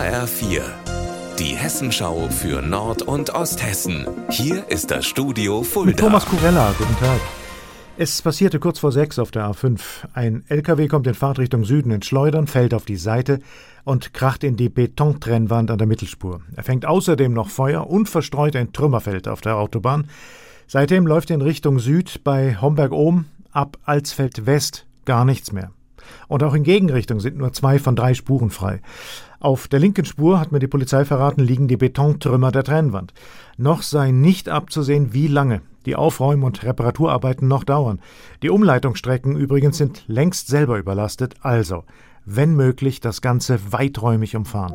HR4, die Hessenschau für Nord- und Osthessen. Hier ist das Studio Fulda. Mit Thomas Kurella, guten Tag. Es passierte kurz vor sechs auf der A5. Ein LKW kommt in Fahrtrichtung Süden ins Schleudern, fällt auf die Seite und kracht in die Betontrennwand an der Mittelspur. Er fängt außerdem noch Feuer und verstreut ein Trümmerfeld auf der Autobahn. Seitdem läuft in Richtung Süd bei Homberg-Ohm ab Alsfeld West gar nichts mehr. Und auch in Gegenrichtung sind nur zwei von drei Spuren frei. Auf der linken Spur, hat mir die Polizei verraten, liegen die Betontrümmer der Trennwand. Noch sei nicht abzusehen, wie lange die Aufräum- und Reparaturarbeiten noch dauern. Die Umleitungsstrecken übrigens sind längst selber überlastet, also, wenn möglich, das Ganze weiträumig umfahren.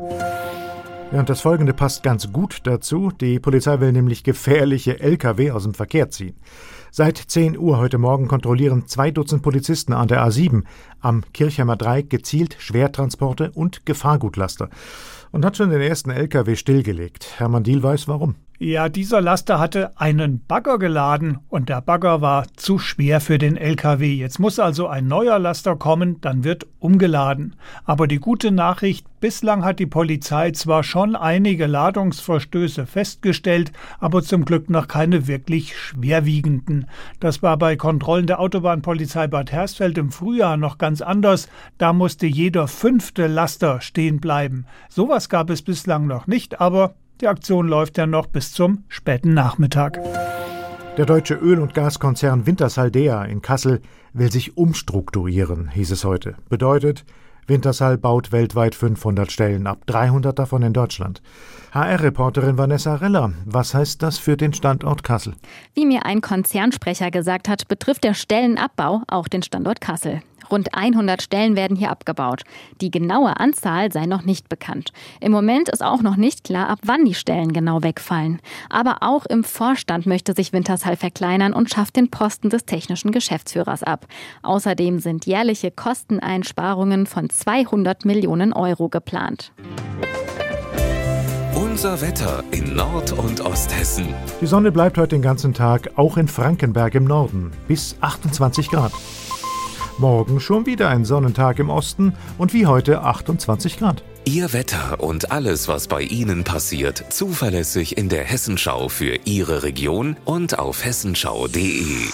Ja, und das folgende passt ganz gut dazu. Die Polizei will nämlich gefährliche Lkw aus dem Verkehr ziehen. Seit 10 Uhr heute Morgen kontrollieren zwei Dutzend Polizisten an der A7 am Kirchheimer Dreieck gezielt Schwertransporte und Gefahrgutlaster und hat schon den ersten LKW stillgelegt. Hermann Diel weiß warum. Ja, dieser Laster hatte einen Bagger geladen und der Bagger war zu schwer für den LKW. Jetzt muss also ein neuer Laster kommen, dann wird umgeladen. Aber die gute Nachricht, bislang hat die Polizei zwar schon einige Ladungsverstöße festgestellt, aber zum Glück noch keine wirklich schwerwiegenden. Das war bei Kontrollen der Autobahnpolizei Bad Hersfeld im Frühjahr noch ganz anders. Da musste jeder fünfte Laster stehen bleiben. Sowas gab es bislang noch nicht, aber die Aktion läuft ja noch bis zum späten Nachmittag. Der deutsche Öl- und Gaskonzern Wintershaldea in Kassel will sich umstrukturieren, hieß es heute. Bedeutet, Wintershall baut weltweit 500 Stellen ab, 300 davon in Deutschland. HR-Reporterin Vanessa Reller, was heißt das für den Standort Kassel? Wie mir ein Konzernsprecher gesagt hat, betrifft der Stellenabbau auch den Standort Kassel. Rund 100 Stellen werden hier abgebaut. Die genaue Anzahl sei noch nicht bekannt. Im Moment ist auch noch nicht klar, ab wann die Stellen genau wegfallen. Aber auch im Vorstand möchte sich Wintershall verkleinern und schafft den Posten des technischen Geschäftsführers ab. Außerdem sind jährliche Kosteneinsparungen von 200 Millionen Euro geplant. Unser Wetter in Nord- und Osthessen. Die Sonne bleibt heute den ganzen Tag, auch in Frankenberg im Norden, bis 28 Grad. Morgen schon wieder ein Sonnentag im Osten und wie heute 28 Grad. Ihr Wetter und alles, was bei Ihnen passiert, zuverlässig in der Hessenschau für Ihre Region und auf hessenschau.de.